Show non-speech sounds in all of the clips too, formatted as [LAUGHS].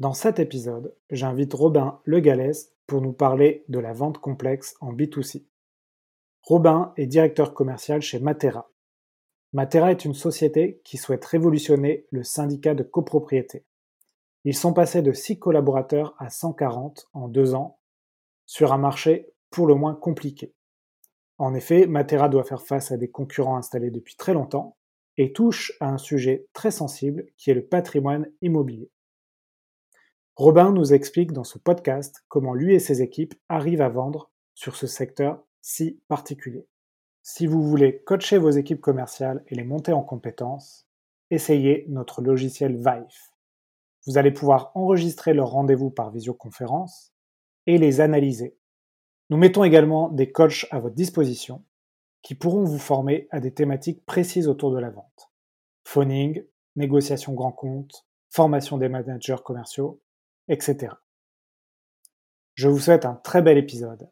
Dans cet épisode, j'invite Robin Le Gallès pour nous parler de la vente complexe en B2C. Robin est directeur commercial chez Matera. Matera est une société qui souhaite révolutionner le syndicat de copropriété. Ils sont passés de 6 collaborateurs à 140 en deux ans, sur un marché pour le moins compliqué. En effet, Matera doit faire face à des concurrents installés depuis très longtemps et touche à un sujet très sensible qui est le patrimoine immobilier. Robin nous explique dans ce podcast comment lui et ses équipes arrivent à vendre sur ce secteur si particulier. Si vous voulez coacher vos équipes commerciales et les monter en compétences, essayez notre logiciel Vive. Vous allez pouvoir enregistrer leurs rendez-vous par visioconférence et les analyser. Nous mettons également des coachs à votre disposition qui pourront vous former à des thématiques précises autour de la vente. Phoning, négociation grand compte, formation des managers commerciaux, etc. Je vous souhaite un très bel épisode.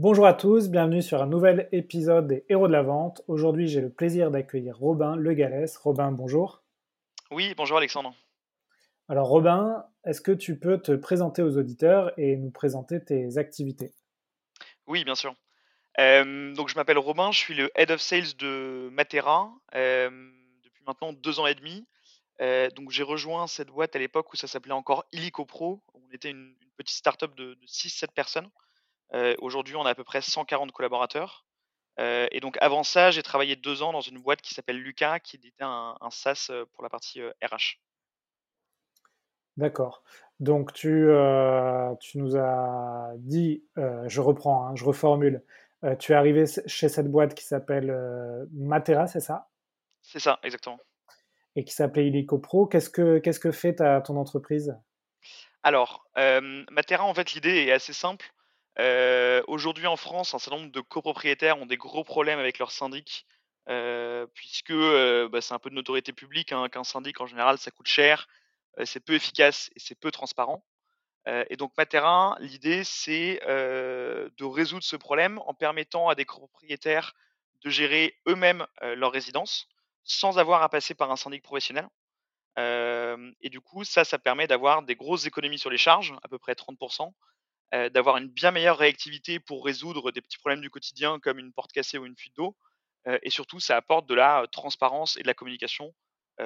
Bonjour à tous, bienvenue sur un nouvel épisode des Héros de la Vente. Aujourd'hui, j'ai le plaisir d'accueillir Robin Le Gallès. Robin, bonjour. Oui, bonjour Alexandre. Alors Robin, est-ce que tu peux te présenter aux auditeurs et nous présenter tes activités? Oui, bien sûr. donc je m'appelle Robin, je suis le Head of Sales de Matera depuis maintenant deux ans et demi. donc j'ai rejoint cette boîte à l'époque où ça s'appelait encore Illico Pro. On était une, petite startup de, de 6-7 personnes. Aujourd'hui, on a à peu près 140 collaborateurs. et donc avant ça, j'ai travaillé deux ans dans une boîte qui s'appelle Lucas, qui était un, un SaaS pour la partie RH. D'accord. Donc tu, euh, tu nous as dit, euh, je reprends, hein, je reformule, euh, tu es arrivé chez cette boîte qui s'appelle Matera, c'est ça? C'est ça, exactement. Et qui s'appelait Illico Pro. Qu'est-ce que, qu'est-ce que fait ta, ton entreprise? Alors, Matera, en fait, l'idée est assez simple. Aujourd'hui en France, un certain nombre de copropriétaires ont des gros problèmes avec leur syndic, puisque bah, c'est un peu de notoriété publique hein, qu'un syndic, en général, ça coûte cher c'est peu efficace et c'est peu transparent. et donc Matera, l'idée, c'est de résoudre ce problème en permettant à des propriétaires de gérer eux-mêmes leur résidence sans avoir à passer par un syndic professionnel. et du coup, ça, ça permet d'avoir des grosses économies sur les charges, à peu près 30%, d'avoir une bien meilleure réactivité pour résoudre des petits problèmes du quotidien comme une porte cassée ou une fuite d'eau. et surtout, ça apporte de la transparence et de la communication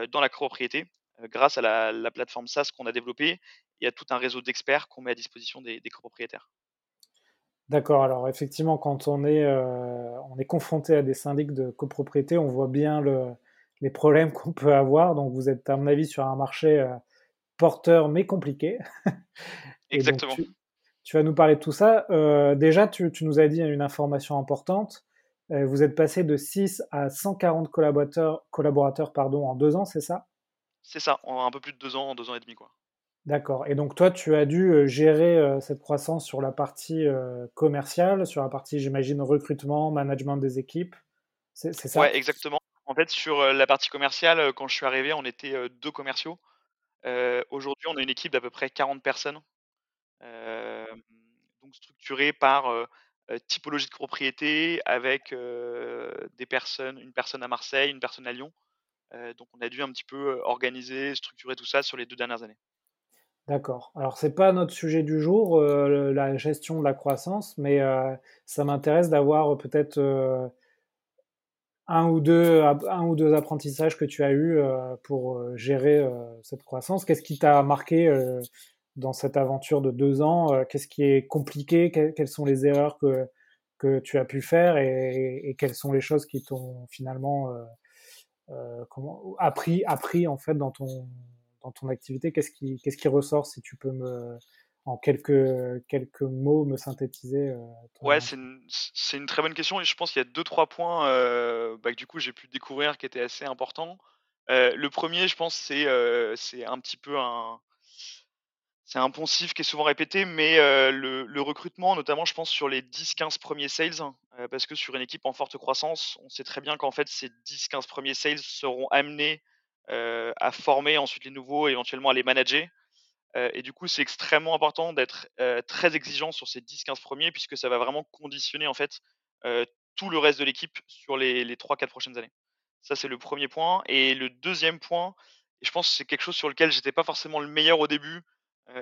dans la copropriété grâce à la, plateforme SaaS qu'on a développée il y a tout un réseau d'experts qu'on met à disposition des, copropriétaires. D'accord, alors effectivement, quand on est, euh, on est confronté à des syndics de copropriété, on voit bien le, les problèmes [LAUGHS] qu'on peut avoir. Donc vous êtes, à mon avis, sur un marché euh, porteur mais compliqué. [LAUGHS] Exactement. Tu, vas nous parler de tout ça. déjà, tu, tu, nous as dit une information importante. vous êtes passé de 6 à 140 collaborateurs, collaborateurs pardon, en deux ans, c'est ça? C'est ça, en un peu plus de deux ans, deux ans et demi. quoi. D'accord. Et donc toi, tu as dû gérer euh, cette croissance sur la partie euh, commerciale, sur la partie, j'imagine, recrutement, management des équipes? C'est ça? Ouais, exactement. En fait, sur la partie commerciale, quand je suis arrivé, on était deux commerciaux. Aujourd'hui, on a une équipe d'à peu près 40 personnes, donc structurée par typologie de propriété, avec des personnes, une personne à Marseille, une personne à Lyon. Euh, donc on a dû un petit peu euh, organiser, structurer tout ça sur les deux dernières années. D'accord. Alors c'est pas notre sujet du jour, euh, la gestion de la croissance, mais ça m'intéresse d'avoir peut-être un ou deux un ou deux apprentissages que tu as eu pour gérer cette croissance. Qu'est-ce qui t'a marqué dans cette aventure de deux ans Qu'est-ce qui est compliqué? Quelles sont les erreurs que que tu as pu faire? Et, quelles sont les choses qui t'ont finalement comment, appris, appris en fait dans ton, dans ton activité Qu'est-ce qui, qu'est-ce qui ressort si tu peux me, en quelques, quelques mots me synthétiser euh, Ouais, c'est une, une, très bonne question et je pense qu'il y a deux, trois points euh, bah, que du coup j'ai pu découvrir qui étaient assez importants. le premier, je pense, c'est un petit peu un, c'est un poncif qui est souvent répété, mais le, recrutement, notamment, je pense, sur les 10-15 premiers sales, parce que sur une équipe en forte croissance, on sait très bien qu'en fait, ces 10-15 premiers sales seront amenés à former ensuite les nouveaux, éventuellement à les manager. et du coup, c'est extrêmement important d'être très exigeant sur ces 10-15 premiers, puisque ça va vraiment conditionner en fait tout le reste de l'équipe sur les, les 3-4 prochaines années. Ça, c'est le premier point. Et le deuxième point, et je pense que c'est quelque chose sur lequel j'étais pas forcément le meilleur au début,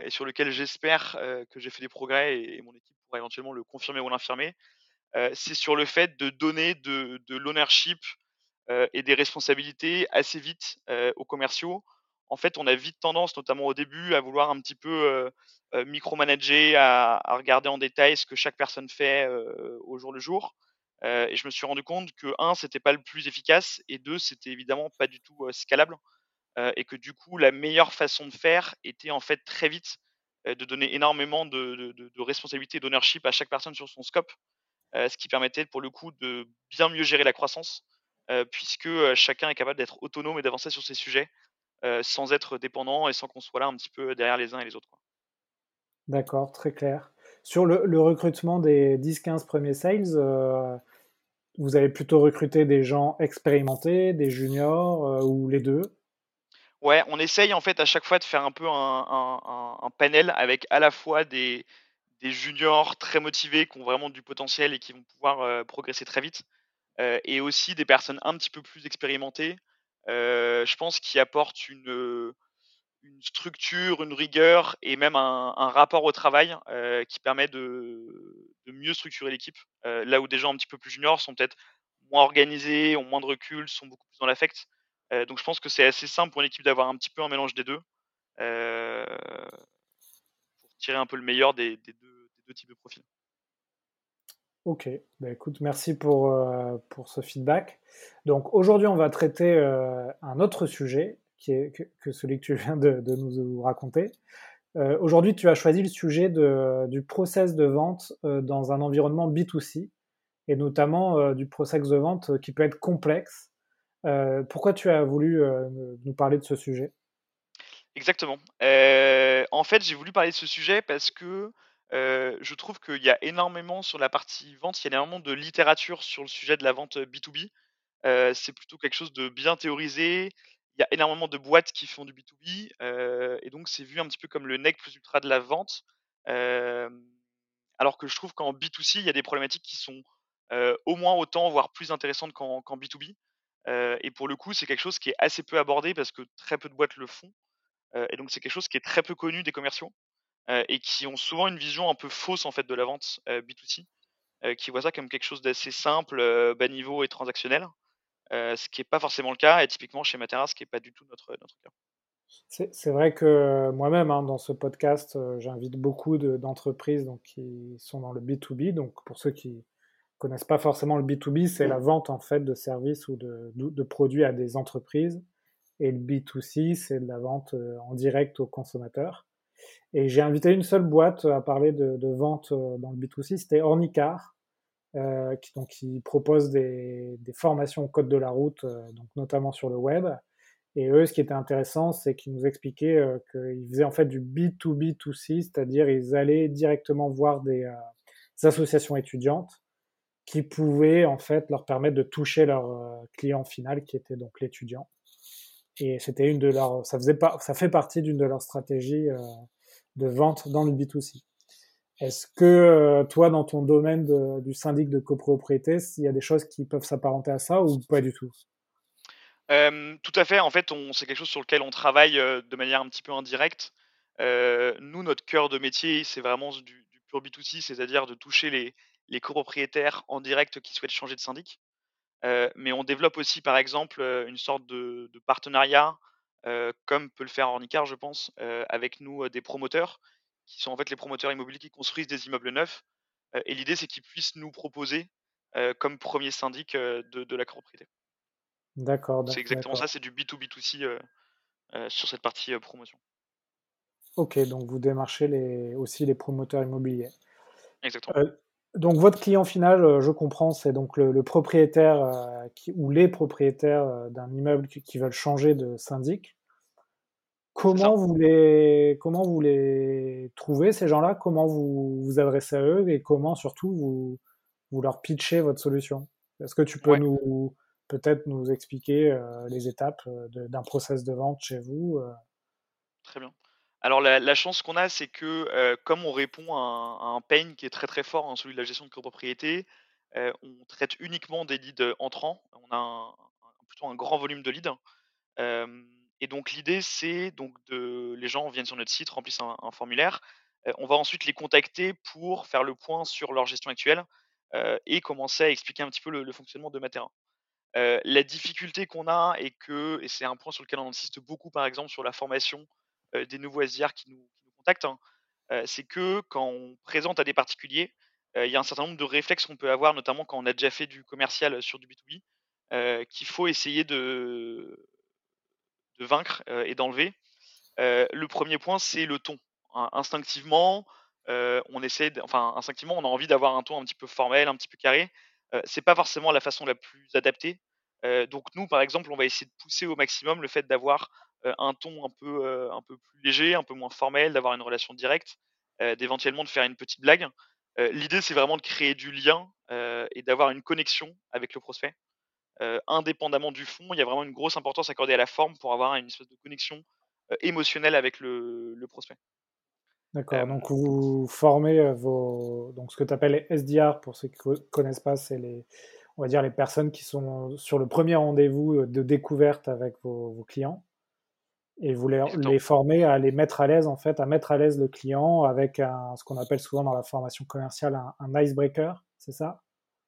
et sur lequel j'espère que j'ai fait des progrès et, mon équipe pourra éventuellement le confirmer ou l'infirmer, c'est sur le fait de donner de, l'ownership et des responsabilités assez vite aux commerciaux. En fait, on a vite tendance, notamment au début, à vouloir un petit peu micromanager, à, à, regarder en détail ce que chaque personne fait au jour le jour. et je me suis rendu compte que un, c'était pas le plus efficace, et deux, c'était évidemment pas du tout scalable, et que du coup, la meilleure façon de faire était en fait très vite de donner énormément de, responsabilités et d'ownership à chaque personne sur son scope, ce qui permettait pour le coup de bien mieux gérer la croissance, puisque chacun est capable d'être autonome et d'avancer sur ses sujets sans être dépendant et sans qu'on soit là un petit peu derrière les uns et les autres. D'accord, très clair. Sur le, recrutement des 10-15 premiers sales, euh, vous avez plutôt recruté des gens expérimentés, des juniors euh, ou les deux? Ouais, on essaye en fait à chaque fois de faire un peu un, panel avec à la fois des, juniors très motivés qui ont vraiment du potentiel et qui vont pouvoir euh, progresser très vite, euh, et aussi des personnes un petit peu plus expérimentées, euh, je pense, qui apportent une, structure, une rigueur et même un, rapport au travail qui permet de, de mieux structurer l'équipe. Là où des gens un petit peu plus juniors sont peut-être moins organisés, ont moins de recul, sont beaucoup plus dans l'affect. Euh, donc je pense que c'est assez simple pour une équipe d'avoir un petit peu un mélange des deux euh, pour tirer un peu le meilleur des, deux, types de profils. Ok, bah écoute, merci pour, euh, pour ce feedback. Donc aujourd'hui, on va traiter un autre sujet qui est que, celui que tu viens de, de nous raconter. Aujourd'hui, tu as choisi le sujet de, du process de vente dans un environnement B2C et notamment du process de vente qui peut être complexe euh, pourquoi tu as voulu euh, nous parler de ce sujet? Exactement. Euh, en fait, j'ai voulu parler de ce sujet parce que je trouve qu'il y a énormément sur la partie vente, il y a énormément de littérature sur le sujet de la vente B2B. Euh, c'est plutôt quelque chose de bien théorisé. Il y a énormément de boîtes qui font du B2B et donc c'est vu un petit peu comme le nec plus ultra de la vente. alors que je trouve qu'en B2C, il y a des problématiques qui sont au moins autant, voire plus intéressantes qu'en qu B2B. Et pour le coup, c'est quelque chose qui est assez peu abordé parce que très peu de boîtes le font. Et donc c'est quelque chose qui est très peu connu des commerciaux et qui ont souvent une vision un peu fausse en fait de la vente B2C, qui voient ça comme quelque chose d'assez simple, bas niveau et transactionnel. ce qui n'est pas forcément le cas, et typiquement chez Matera, ce qui n'est pas du tout notre, cas. C'est vrai que moi-même, hein, dans ce podcast, j'invite beaucoup d'entreprises donc, qui sont dans le B2B. Donc, pour ceux qui, connaissent pas forcément le B2B, c'est la vente en fait de services ou de, de, de, produits à des entreprises. Et le B2C, c'est de la vente euh, en direct aux consommateurs. Et j'ai invité une seule boîte à parler de, de vente euh, dans le B2C, c'était Ornicar, euh, qui, donc, qui propose des, des, formations au code de la route, euh, donc notamment sur le web. Et eux, ce qui était intéressant, c'est qu'ils nous expliquaient euh, qu'ils faisaient en fait du B2B2C, c'est-à-dire ils allaient directement voir des, des associations étudiantes qui pouvaient en fait leur permettre de toucher leur euh, client final qui était donc l'étudiant. Et c'était une de leurs, ça faisait pas, ça fait partie d'une de leurs stratégies euh, de vente dans le B2C. Est-ce que euh, toi, dans ton domaine du syndic de copropriété, il y a des choses qui peuvent s'apparenter à ça ou pas du tout? Tout à fait. En fait, c'est quelque chose sur lequel on travaille de manière un petit peu indirecte. Nous, notre cœur de métier, c'est vraiment du pur B2C, c'est-à-dire de toucher les, les copropriétaires en direct qui souhaitent changer de syndic. Euh, mais on développe aussi, par exemple, euh, une sorte de, de partenariat, euh, comme peut le faire Ornicar, je pense, euh, avec nous, des promoteurs, qui sont en fait les promoteurs immobiliers qui construisent des immeubles neufs. et l'idée, c'est qu'ils puissent nous proposer comme premier syndic de, de, la copropriété. D'accord. C'est exactement ça, c'est du B2B2C sur cette partie promotion. Ok, donc vous démarchez les, aussi les promoteurs immobiliers. Exactement. Donc votre client final, euh, je comprends, c'est donc le, le propriétaire euh, qui, ou les propriétaires euh, d'un immeuble qui, qui, veulent changer de syndic. Comment vous les comment vous les trouvez ces gens-là? Comment vous vous adressez à eux? Et comment surtout vous vous leur pitchez votre solution? Est-ce que tu peux ouais. nous peut-être nous expliquer euh, les étapes d'un process de vente chez vous Très bien. Alors la chance qu'on a, c'est que, heu, comme on répond à un pain qui est très, très fort, hein, celui de la gestion de copropriété, heu, on traite uniquement des leads, entrants. On a un plutôt un grand volume de leads. Hem et donc l'idée, c'est donc de les gens viennent sur notre site, remplissent un formulaire. On va ensuite les contacter pour faire le point sur leur gestion actuelle, et commencer à expliquer un petit peu le fonctionnement de Matera. La difficulté qu'on a et que et c'est un point sur lequel on insiste beaucoup, par exemple, sur la formation, des nouveaux SDR qui nous contactent, hein, heu, c'est que quand on présente à des particuliers, heu, il y a un certain nombre de réflexes qu'on peut avoir, notamment quand on a déjà fait du commercial, sur du B2B, heu, qu'il faut essayer de de vaincre, et d'enlever. Le premier point, c'est le ton. In instinctivement, on essaie enfin, instinctivement, on a envie d'avoir un ton un petit peu formel, un petit peu carré. Heu, c'est pas forcément la façon la plus adaptée. Donc nous, par exemple, on va essayer de pousser au maximum le fait d'avoir, un ton un peu, heu, un peu plus léger, un peu moins formel, d'avoir une relation directe, heu, d'éventuellement de faire une petite blague. L'idée, c'est vraiment de créer du lien, et d'avoir une connexion avec le prospect. Indépendamment du fond, il y a vraiment une grosse importance accordée à la forme pour avoir une espèce de connexion, émotionnelle avec le le prospect. D'accord, donc vous formez, vos donc ce que tu appelles les SDR pour ceux qui co connaissent pas, c'est les on va dire les personnes qui sont sur le premier rendez-vous, de découverte avec vos vos clients et vous les formez à les mettre à l'aise, en fait, à mettre à l'aise le client avec un ce qu'on appelle souvent dans la formation commerciale un un icebreaker, c'est ça?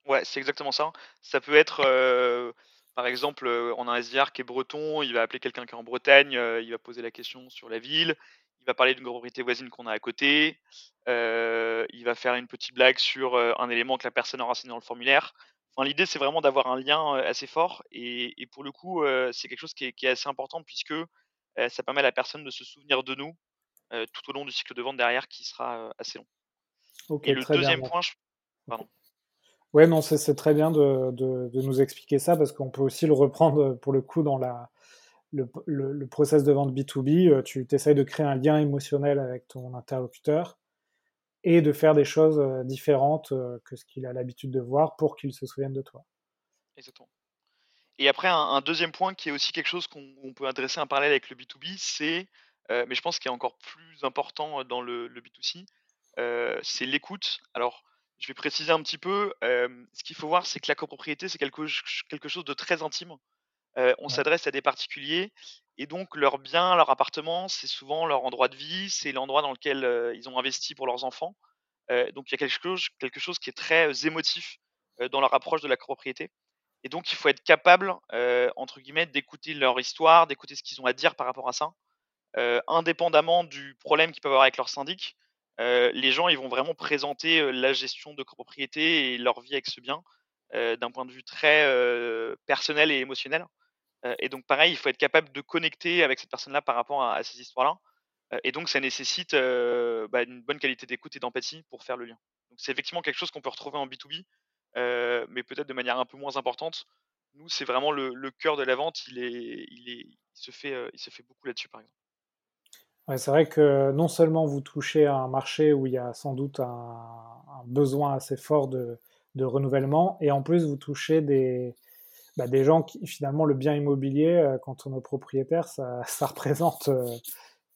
Ouais, c'est exactement ça. Ça peut être, heu, par exemple, heu, on a un SDR qui est breton, il va appeler quelqu'un qui est en Bretagne, heu, il va poser la question sur la ville, il va parler d'une propriété voisine qu'on a à côté, il va faire une petite blague sur, un élément que la personne a renseigné dans le formulaire. Enfin, l'idée, c'est vraiment d'avoir un lien, assez fort et et pour le coup, c'est quelque chose qui est qui est assez important puisque, ça permet à la personne de se souvenir de nous, tout au long du cycle de vente derrière qui sera, assez long. Et OK, le très deuxième point, j OK. pardon. Ouais, non, c'est très bien de de de nous expliquer ça parce qu'on peut aussi le reprendre, pour le coup dans la le le le process de vente B2B, heu, tu essayes de créer un lien émotionnel avec ton interlocuteur et de faire des choses, différentes, que ce qu'il a l'habitude de voir pour qu'il se souvienne de toi. Exactement. Et après un un 2 point qui est aussi quelque chose qu'on on peut adresser un parallèle avec le B2B, c'est, heu, mais je pense qu'il est encore plus important, heu, dans le le B2C, heu, c'est l'écoute. Alors, je vais préciser un petit peu, ce qu'il faut voir, c'est que la copropriété, c'est quelque ch quelque chose de très intime. On s'adresse à des particuliers et donc leur bien, leur appartement, c'est souvent leur endroit de vie, c'est l'endroit dans lequel, ils ont investi pour leurs enfants. Donc il y a quelque chose quelque chose qui est très, émotif, dans leur approche de la copropriété et donc il faut être capable, entre guillemets «d'écouter leur histoire», d'écouter ce qu'ils ont à dire par rapport à ça. Indépendamment du problème qu'ils peuvent avoir avec leur syndic, les gens, ils vont vraiment présenter, la gestion de copropriété et leur vie avec ce bien, d'un point de vue très, personnel et émotionnel. Et donc pareil, il faut être capable de connecter avec cette personne-là par rapport à ces histoires-là. Et donc ça nécessite, bah, une bonne qualité d'écoute et d'empathie pour faire le lien. Donc c'est effectivement quelque chose qu'on peut retrouver en B2B, heu, mais peut-être de manière un peu moins importante. Nous, c'est vraiment le le cœur de la vente, il est il est il se fait, heu, il se fait beaucoup là-dessus, par exemple. ouais, c'est vrai que non seulement vous touchez à un marché où il y a sans doute un un besoin assez fort de de renouvellement et en plus vous touchez des, bah, des gens qui finalement le bien immobilier, heu, quand on est propriétaire, ça [LAUGHS] ça représente,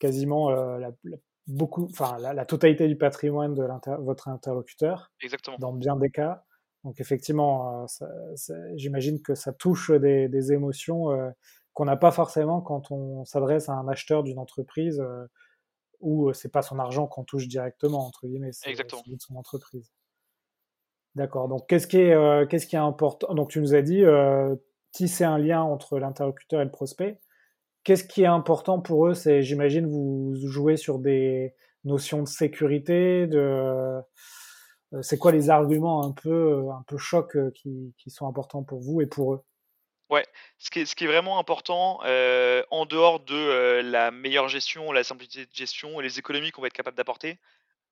quasiment, la la beaucoup enfin la la totalité du patrimoine de votre interlocuteur, Exactement. dans bien des cas. Donc effectivement, ça j'imagine que ça touche des des émotions, heu, qu'on n'a pas forcément quand on s'adresse à un acheteur d'une entreprise, heu, où, heu, c'est pas son argent qu'on touche directement entre guillemets, c'est Exactement. celui de son entreprise. D'accord, donc qu'est-ce qui est, qu'est-ce qui est important? Donc tu nous as dit, tisser un lien entre l'interlocuteur et le prospect. Qu'est-ce qui est important pour eux? C'est j'imagine vous jouez sur des notions de sécurité, de, c'est quoi les arguments un peu, heu, un peu chocs, heu, qui qui sont importants pour vous et pour eux? Ouais, ce qui est ce qui est vraiment important, en dehors de, la meilleure gestion, la simplicité de gestion et les économies qu'on va être capable d'apporter,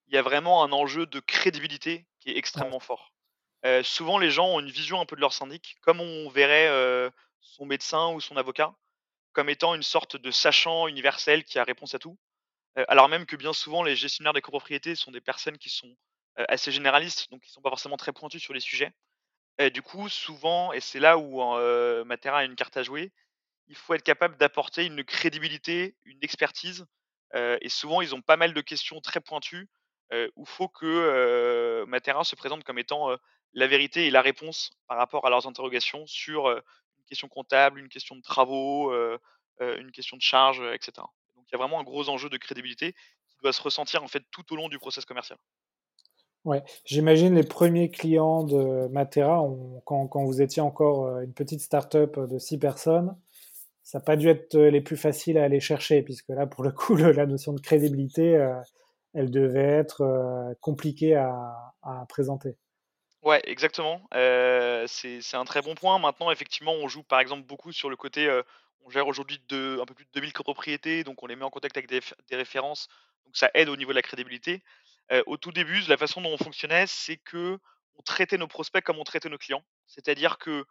il y a vraiment un enjeu de crédibilité qui est Ouais, extrêmement fort. Souvent les gens ont une vision un peu de leur syndic, comme on verrait, son médecin ou son avocat, comme étant une sorte de sachant universel qui a réponse à tout. Alors même que bien souvent les gestionnaires des copropriétés sont des personnes qui sont, assez généralistes, donc qui sont pas forcément très pointus sur les sujets. Et du coup souvent et c'est là où, heu, Matera a une carte à jouer, il faut être capable d'apporter une crédibilité, une expertise, heu et souvent ils ont pas mal de questions très pointues, où faut que, Matera se présente comme étant, la vérité et la réponse par rapport à leurs interrogations sur, une question comptable, une question de travaux, une question de charge, heu et cetera. Donc il y a vraiment un gros enjeu de crédibilité qui doit se ressentir, en fait, tout au long du process commercial. Ouais, j'imagine les premiers clients de Matera quand vous étiez encore, heu, une petite start-up de 6 personnes, ça a pas dû être, heu, les plus faciles à aller chercher puisque là, pour le coup, la notion de crédibilité, elle devait être, compliquée à présenter. Ouais, exactement, c'est un très bon point. Maintenant, effectivement, on joue, par exemple, beaucoup sur le côté, on gère aujourd'hui un peu plus de 2 000 copropriétés, donc on les met en contact avec des des références, donc ça aide au niveau de la crédibilité. Au tout début, la façon dont on fonctionnait, c'est qu'on traitait nos prospects comme on traitait nos clients. C'est-à-dire que,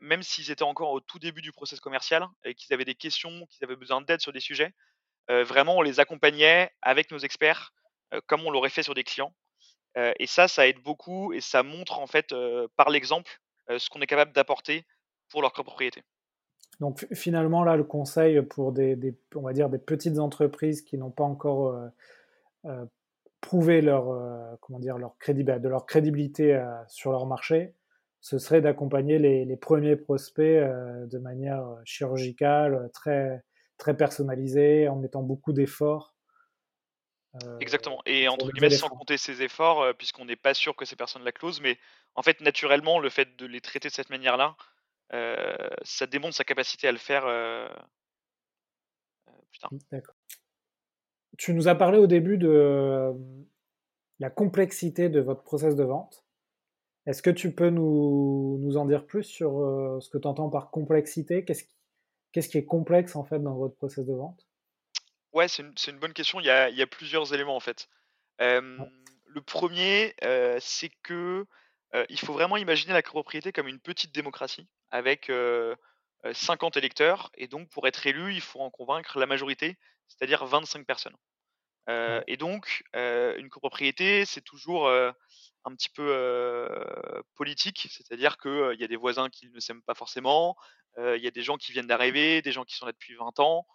même s'ils étaient encore au tout début du process commercial et qu'ils avaient des questions, qu'ils avaient besoin d'aide sur des sujets, vraiment on les accompagnait avec nos experts, comme on l'aurait fait sur des clients. Et ça, ça aide beaucoup et ça montre en fait, par l'exemple, ce qu'on est capable d'apporter pour leur copropriété. Donc fi finalement, là, le conseil pour des on va dire des petites entreprises qui n'ont pas encore, prouvé leur, heu, comment dire? Leur bah, de leur crédibilité, heu, sur leur marché, ce serait d'accompagner les les 1 prospects, heu, de manière, chirurgicale, très très personnalisée, en mettant beaucoup d'efforts Exactement. Et entre guillemets «sans compter ses efforts», puisqu'on n'est pas sûr que ces personnes la closent, mais en fait, naturellement, le fait de les traiter de cette manière-là, ça démontre sa capacité à le faire, heu heu, plus tard. Mmh, d'accord. Tu nous as parlé au début de, hem, la complexité de votre process de vente. Est-ce que tu peux nous nous en dire plus sur, heu, ce que tu entends par complexité? Qu'est-ce qui est complexe, en fait, dans votre process de vente? Ouais, c'est une bonne question. Il y a il y a plusieurs éléments, en fait. Ouais, le 1er, heu, c'est que, il faut vraiment imaginer la copropriété comme une petite démocratie avec, 50 électeurs et donc pour être élu, il faut en convaincre la majorité, c'est-à-dire 25 personnes. Ouais, et donc, heu, une copropriété, c'est toujours, un petit peu, politique, c'est-à-dire que, heu, il y a des voisins qui ne s'aiment pas forcément, il y a des gens qui viennent d'arriver, des gens qui sont là depuis 20 ans,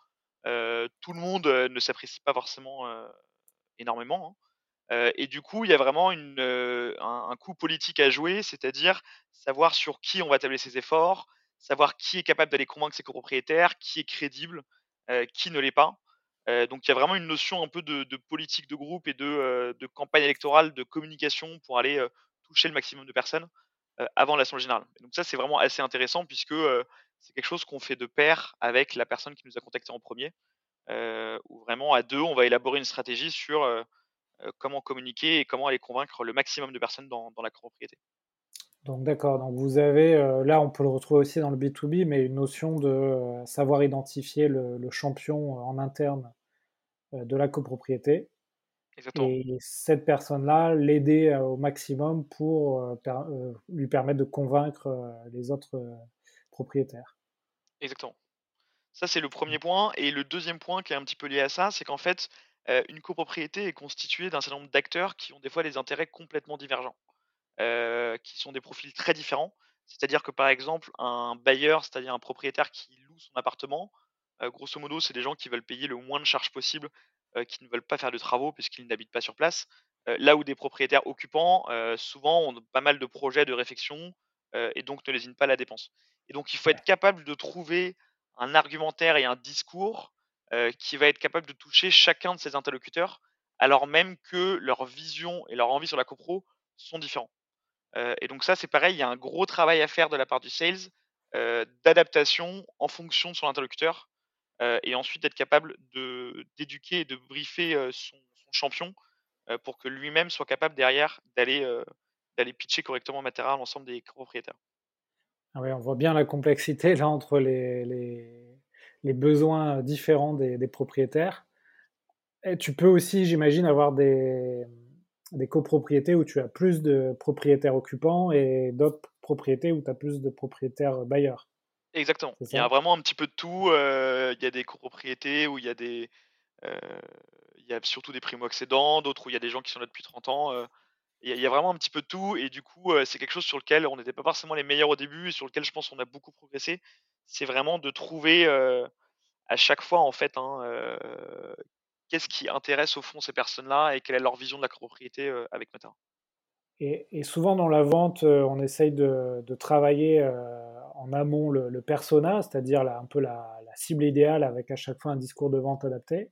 tout le monde, ne s'apprécie pas forcément, énormément, hein. Et du coup, il y a vraiment une, heu, un un coup politique à jouer, c'est-à-dire savoir sur qui on va tabler ses efforts, savoir qui est capable d'aller convaincre ses copropriétaires, qui est crédible, heu, qui ne l'est pas. Heu, donc il y a vraiment une notion un peu de politique de groupe et de, heu, de campagne électorale, de communication pour aller, toucher le maximum de personnes, avant l'assemblée générale. Donc ça, c'est vraiment assez intéressant puisque, c'est quelque chose qu'on fait de pair avec la personne qui nous a contactés en premier, er où vraiment à 2, on va élaborer une stratégie sur, comment communiquer et comment aller convaincre le maximum de personnes dans la copropriété. Donc d'accord, donc vous avez, heu, là, on peut le retrouver aussi dans le B2B, mais une notion de, heu, savoir identifier le le champion, heu, en interne, de la copropriété. Exactement, et cette personne-là, l'aider, au maximum pour, per lui permettre de convaincre, les autres, propriétaires. exactement. Ça, c'est le premier point. Et le deuxième point qui est un petit peu lié à ça, c'est qu'en fait, une copropriété est constituée d'un certain nombre d'acteurs qui ont des fois des intérêts complètement divergents, qui sont des profils très différents. C'est-à-dire que, par exemple, un bailleur, c'est-à-dire un propriétaire qui loue son appartement, heu, grosso modo, c'est des gens qui veulent payer le moins de charges possible, heu, qui ne veulent pas faire de travaux puisqu'ils n'habitent pas sur place. Là où des propriétaires occupants, souvent ont pas mal de projets de réfection, et donc ne lésinent pas la dépense. Et donc il faut être capable de trouver un argumentaire et un discours, qui va être capable de toucher chacun de ses interlocuteurs, alors même que leur vision et leur envie sur la copro sont différents. Heu et donc ça, c'est pareil, il y a un gros travail à faire de la part du sales, heu, d'adaptation en fonction de son interlocuteur, heu et ensuite d'être capable d'éduquer et de briefer, son champion, pour que lui-même soit capable derrière d'aller, d'aller pitcher correctement Matera à l'ensemble des copropriétaires. Ah ouais, on voit bien la complexité là entre les les besoins, différents des propriétaires tu peux aussi, j'imagine, avoir des, des copropriétés où tu as plus de propriétaires occupants et d'autres propriétés où tu as plus de propriétaires, bailleurs, Exactement. Il y a vraiment un petit peu de tout, heu, il y a des copropriétés où il y a des, heu, il y a surtout des primo-accédants, d'autres où il y a des gens qui sont là depuis 30 ans, il y a il y a vraiment un petit peu de tout et du coup, c'est quelque chose sur lequel on n'était pas forcément les meilleurs au début et sur lequel je pense qu'on a beaucoup progressé. C'est vraiment de trouver, à chaque fois en fait, hein, qu'est-ce qui intéresse au fond ces personnes-là et quelle est leur vision de la copropriété avec Matera. Et, souvent dans la vente, on essaye de, travailler en amont le, persona, c'est-à-dire un peu la, cible idéale avec à chaque fois un discours de vente adapté.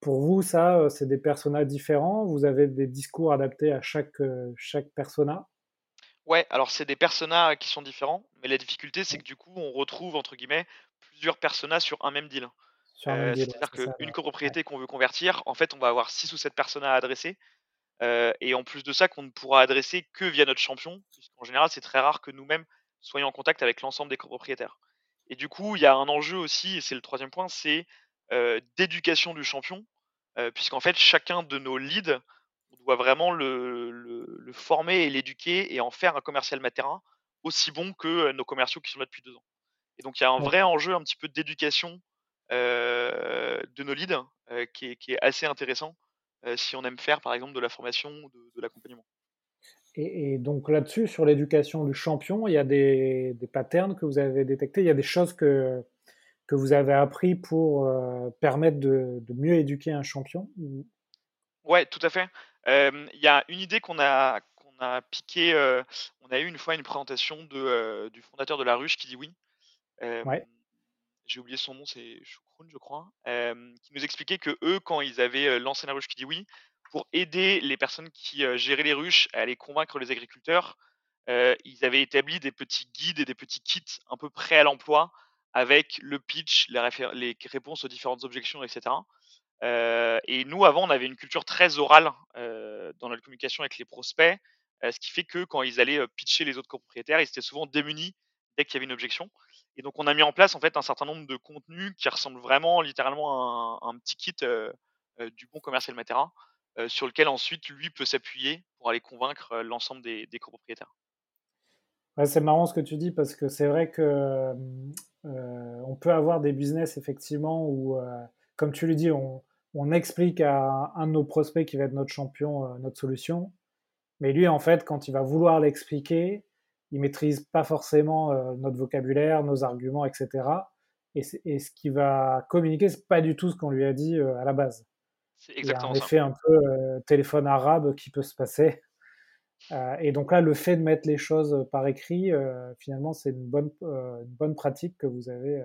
Pour vous, ça, c'est des personas différents? Vous avez des discours adaptés à chaque, chaque persona? Ouais, alors c'est des personas qui sont différents, mais la difficulté, c'est que du coup, on retrouve, entre guillemets, plusieurs personas sur un même deal. Euh, c'est-à-dire qu'une copropriété qu'on veut convertir, en fait, on va avoir 6 ou 7 personas à adresser. Euh, et en plus de ça, qu'on ne pourra adresser que via notre champion, puisqu'en général, c'est très rare que nous-mêmes soyons en contact avec l'ensemble des copropriétaires. Et du coup, il y a un enjeu aussi, et c'est le troisième point, c'est euh, d'éducation du champion, puisqu'en fait, chacun de nos leads on doit vraiment le, former et l'éduquer et en faire un commercial matérin aussi bon que nos commerciaux qui sont là depuis deux ans. Et donc il y a un vrai enjeu un petit peu d'éducation de nos leads euh, qui, est, assez intéressant si on aime faire par exemple de la formation ou de, l'accompagnement. Et, donc là-dessus, sur l'éducation du champion, il y a des, patterns que vous avez détectés, il y a des choses que, que vous avez appris pour permettre de, de, mieux éduquer un champion Ouais, tout à fait. Il y a une idée qu'on a, qu'on a piquée. on a eu une fois une présentation de, du fondateur de La Ruche qui dit oui. J'ai oublié son nom, c'est Choukroun, je crois. qui nous expliquait que eux, quand ils avaient lancé La Ruche qui dit oui, pour aider les personnes qui géraient les ruches à aller convaincre les agriculteurs, ils avaient établi des petits guides et des petits kits un peu prêts à l'emploi avec le pitch, les, réponses aux différentes objections, etc. Et nous, avant, on avait une culture très orale dans notre communication avec les prospects, ce qui fait que quand ils allaient pitcher les autres copropriétaires, ils étaient souvent démunis dès qu'il y avait une objection. Et donc, on a mis en place en fait un certain nombre de contenus qui ressemblent vraiment littéralement à un, petit kit du bon commercial Matera, sur lequel ensuite lui peut s'appuyer pour aller convaincre l'ensemble des, copropriétaires. c'est marrant ce que tu dis parce que c'est vrai que on peut avoir des business effectivement où, comme tu le dis, on, on explique à un de nos prospects qui va être notre champion notre solution. Mais lui, en fait, quand il va vouloir l'expliquer, il maîtrise pas forcément euh, notre vocabulaire, nos arguments, etc. Et, ce qu'il va communiquer, c'est pas du tout ce qu'on lui a dit euh, à la base. C'est exactement il y a un effet un peu téléphone arabe qui peut se passer. [LAUGHS] et donc là, le fait de mettre les choses par écrit, finalement, c'est une bonne, une bonne pratique que vous avez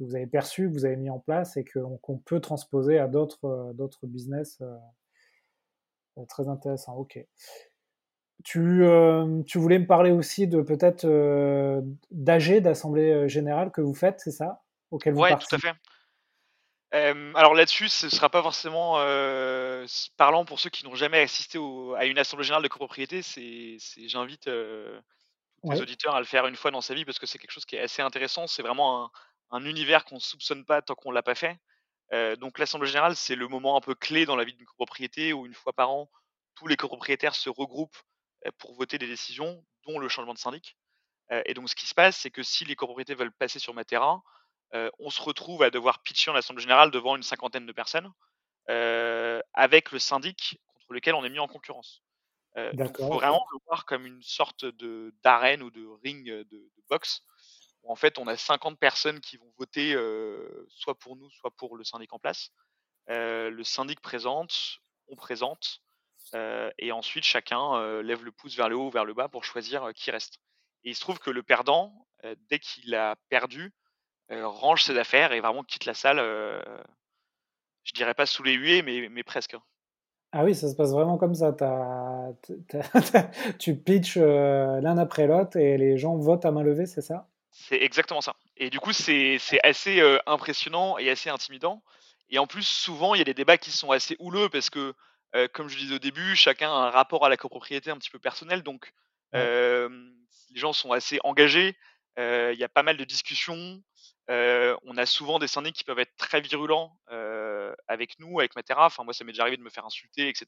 que vous avez perçu, que vous avez mis en place et qu'on peut transposer à d'autres euh, d'autres business. Euh, euh, très intéressant, ok. Tu, tu, voulais me parler aussi de peut-être d'AG, d'Assemblée Générale que vous faites, c'est ça? Auquel vous Oui, tout à fait. alors là-dessus, ce ne sera pas forcément parlant pour ceux qui n'ont jamais assisté à une Assemblée Générale de copropriété. J'invite tous les auditeurs à le faire une fois dans sa vie parce que c'est quelque chose qui est assez intéressant. C'est vraiment un, un univers qu'on ne soupçonne pas tant qu'on ne l'a pas fait. Euh, donc l'Assemblée générale, c'est le moment un peu clé dans la vie d'une copropriété où une fois par an, tous les copropriétaires se regroupent euh, pour voter des décisions, dont le changement de syndic. Euh, et donc ce qui se passe, c'est que si les copropriétés veulent passer sur Matera, on se retrouve à devoir pitcher en Assemblée générale devant une cinquantaine de personnes, avec le syndic contre lequel on est mis en concurrence. Il faut vraiment le voir comme une sorte d'arène ou de ring de, de boxe en fait on a 50 personnes qui vont voter soit pour nous, soit pour le syndic en place. le syndic présente, on présente, et ensuite chacun lève le pouce vers le haut ou vers le bas pour choisir qui reste. Et il se trouve que le perdant, dès qu'il a perdu, range ses affaires et vraiment quitte la salle, je dirais pas sous les huées, mais, mais presque. Hein. Ah oui, ça se passe vraiment comme ça. [LAUGHS] tu pitches l'un après l'autre et les gens votent à main levée, c'est ça? C'est exactement ça. Et du coup, c'est assez impressionnant et assez intimidant. Et en plus, souvent, il y a des débats qui sont assez houleux parce que, comme je disais au début, chacun a un rapport à la copropriété un petit peu personnel. Donc, les gens sont assez engagés. Il y a pas mal de discussions. on a souvent des syndics qui peuvent être très virulents avec nous, avec Matera. Enfin, moi, ça m'est déjà arrivé de me faire insulter, etc.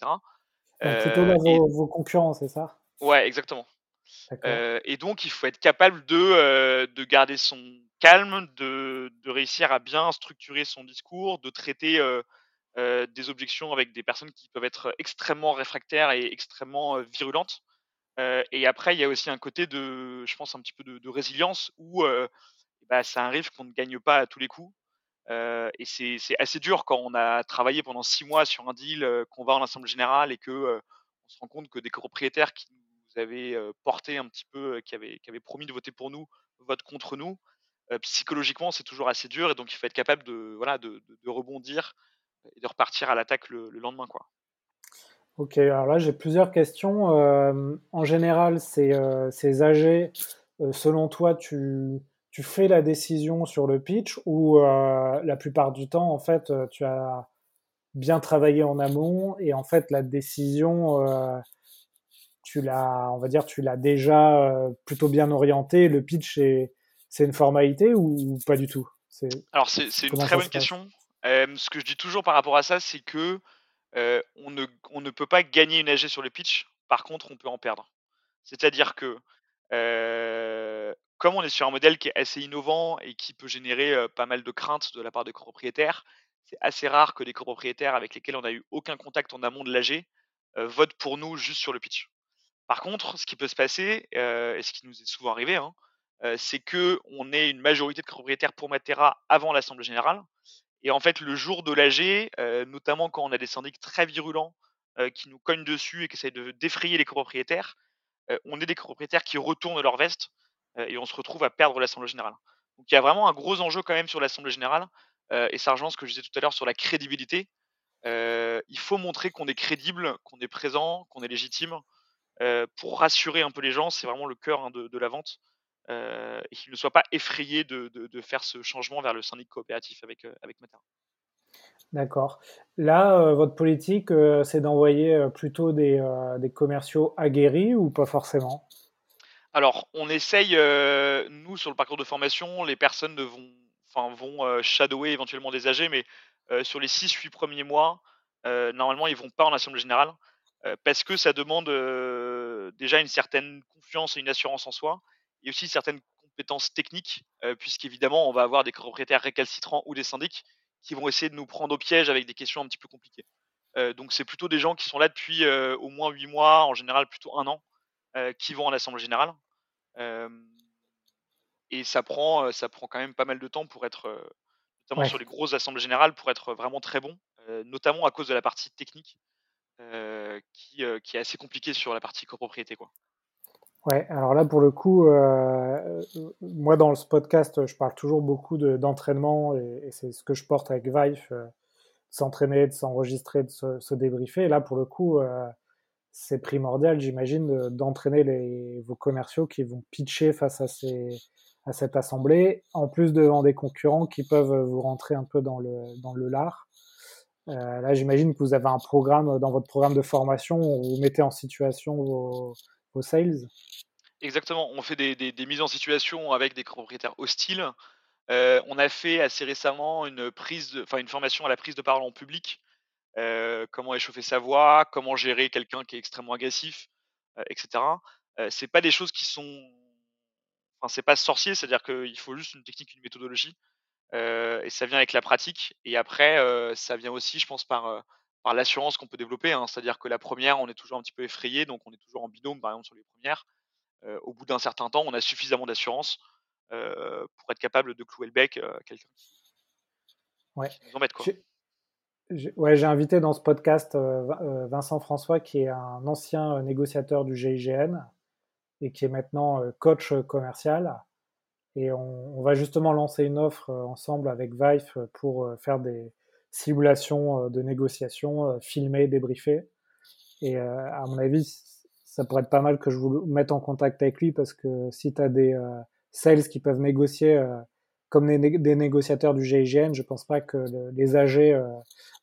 plutôt vos, vos concurrents, c'est ça? Ouais, exactement et donc, il faut être capable de, de garder son calme, de, de, réussir à bien structurer son discours, de traiter des objections avec des personnes qui peuvent être extrêmement réfractaires et extrêmement virulentes. et après, il y a aussi un côté de, je pense, un petit peu de, résilience où bah, ça arrive qu'on ne gagne pas à tous les coups. et c'est assez dur quand on a travaillé pendant six mois sur un deal, qu'on va en assemblée générale et que on se rend compte que des copropriétaires qui nous avaient porté un petit peu, qui avaient, promis de voter pour nous, votent contre nous. psychologiquement, c'est toujours assez dur et donc il faut être capable de, voilà, de, rebondir et de repartir à l'attaque le, le, lendemain. Quoi. Ok, alors là j'ai plusieurs questions. en général, ces, ces AG, selon toi, tu, tu fais la décision sur le pitch ou la plupart du temps, en fait, tu as bien travaillé en amont et en fait la décision tu l'as on va dire tu l'as déjà plutôt bien orienté le pitch c'est une formalité ou, pas du tout? Alors c'est une très bonne question ce que je dis toujours par rapport à ça c'est que on, ne, peut pas gagner une AG sur le pitch par contre on peut en perdre c'est à dire que comme on est sur un modèle qui est assez innovant et qui peut générer pas mal de craintes de la part des copropriétaires c'est assez rare que des copropriétaires avec lesquels on n'a eu aucun contact en amont de l'AG votent pour nous juste sur le pitch. Par contre, ce qui peut se passer, et ce qui nous est souvent arrivé, hein, c'est qu'on ait une majorité de copropriétaires pour Matera avant l'Assemblée Générale. Et en fait, le jour de l'AG, notamment quand on a des syndics très virulents qui nous cognent dessus et qui essayent de défrayer les copropriétaires, on est des copropriétaires qui retournent leur veste et on se retrouve à perdre l'Assemblée Générale. Donc il y a vraiment un gros enjeu quand même sur l'Assemblée Générale et ça rejoint ce que je disais tout à l'heure sur la crédibilité. il faut montrer qu'on est crédible, qu'on est présent, qu'on est légitime pour rassurer un peu les gens. C'est vraiment le cœur hein, de, la vente. Et qu'ils ne soient pas effrayés de, faire ce changement vers le syndic coopératif avec, avec D'accord. Là, votre politique, c'est d'envoyer plutôt des, des, commerciaux aguerris ou pas forcément? Alors, on essaye, nous, sur le parcours de formation, les personnes ne vont enfin, vont shadower éventuellement des AG, mais sur les 6-8 premiers mois, normalement, ils vont pas en assemblée générale parce que ça demande déjà une certaine confiance et une assurance en soi, et aussi certaines compétences techniques, puisqu'évidemment, on va avoir des propriétaires récalcitrants ou des syndics qui vont essayer de nous prendre au piège avec des questions un petit peu compliquées. donc, c'est plutôt des gens qui sont là depuis au moins 8 mois, en général plutôt un an, qui vont en assemblée générale et ça prend, ça prend quand même pas mal de temps pour être, notamment sur les grosses assemblées générales, pour être vraiment très bon, notamment à cause de la partie technique, qui, qui, est assez compliquée sur la partie copropriété. Quoi. Ouais, alors là, pour le coup, moi, dans ce podcast, je parle toujours beaucoup d'entraînement et, c'est ce que je porte avec Vive, de s'entraîner, de s'enregistrer, de se, débriefer. Et là, pour le coup, c'est primordial, j'imagine, d'entraîner vos commerciaux qui vont pitcher face à ces, à cette assemblée, en plus devant des concurrents qui peuvent vous rentrer un peu dans le, dans le lard. Euh, là, j'imagine que vous avez un programme dans votre programme de formation où vous mettez en situation vos, vos sales. Exactement, on fait des, des, mises en situation avec des propriétaires hostiles. Euh, on a fait assez récemment une, prise enfin une formation à la prise de parole en public. Euh, comment échauffer sa voix, comment gérer quelqu'un qui est extrêmement agressif, etc. c'est pas des choses qui sont Enfin, c'est pas sorcier, c'est-à-dire qu'il faut juste une technique, une méthodologie, et ça vient avec la pratique. Et après, ça vient aussi, je pense, par, par l'assurance qu'on peut développer. Hein. C'est-à-dire que la première, on est toujours un petit peu effrayé, donc on est toujours en binôme, par exemple, sur les premières. au bout d'un certain temps, on a suffisamment d'assurance pour être capable de clouer le bec à quelqu'un qui, ouais. nous embête. Quoi. Ouais, j'ai invité dans ce podcast Vincent François, qui est un ancien négociateur du GIGN, et qui est maintenant euh, coach commercial. Et on, va justement lancer une offre euh, ensemble avec Vive pour euh, faire des simulations de négociations, filmer, débriefer. Et à mon avis, ça pourrait être pas mal que je vous mette en contact avec lui parce que si tu as des sales qui peuvent négocier comme des, négociateurs du GIGN, je pense pas que les AG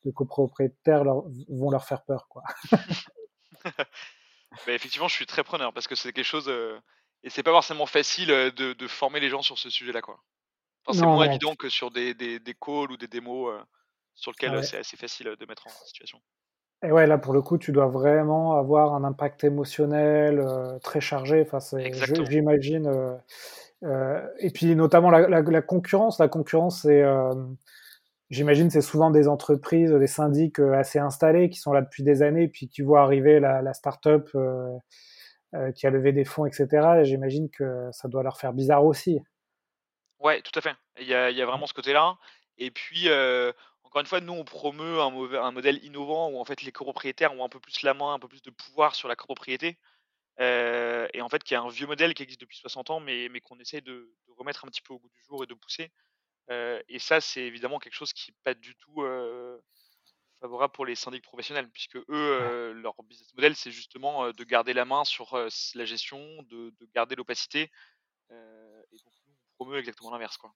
de copropriétaires vont leur faire peur. Quoi. [LAUGHS] Bah, effectivement, je suis très preneur parce que c'est quelque chose. et c'est pas forcément facile de, former les gens sur ce sujet-là. quoi. c'est moins évident que sur des, des, calls ou des démos sur lesquels c'est assez facile de mettre en situation. Et ouais, là, pour le coup, tu dois vraiment avoir un impact émotionnel très chargé. Enfin, j'imagine. et puis, notamment, la, la, concurrence. La concurrence, c'est J'imagine c'est souvent des entreprises, des syndics assez installés qui sont là depuis des années, puis tu vois arriver la, la start-up qui a levé des fonds, etc. J'imagine que ça doit leur faire bizarre aussi. Ouais, tout à fait. Il y a, il y a vraiment ce côté-là. Et puis, encore une fois, nous, on promeut un, un modèle innovant où en fait les copropriétaires ont un peu plus la main, un peu plus de pouvoir sur la copropriété. et en fait, qui est un vieux modèle qui existe depuis 60 ans, mais, mais qu'on essaie de, remettre un petit peu au goût du jour et de pousser. et ça, c'est évidemment quelque chose qui n'est pas du tout favorable pour les syndics professionnels, puisque eux, leur business model, c'est justement de garder la main sur la gestion, de, garder l'opacité. et donc, nous, on promeut exactement l'inverse. quoi.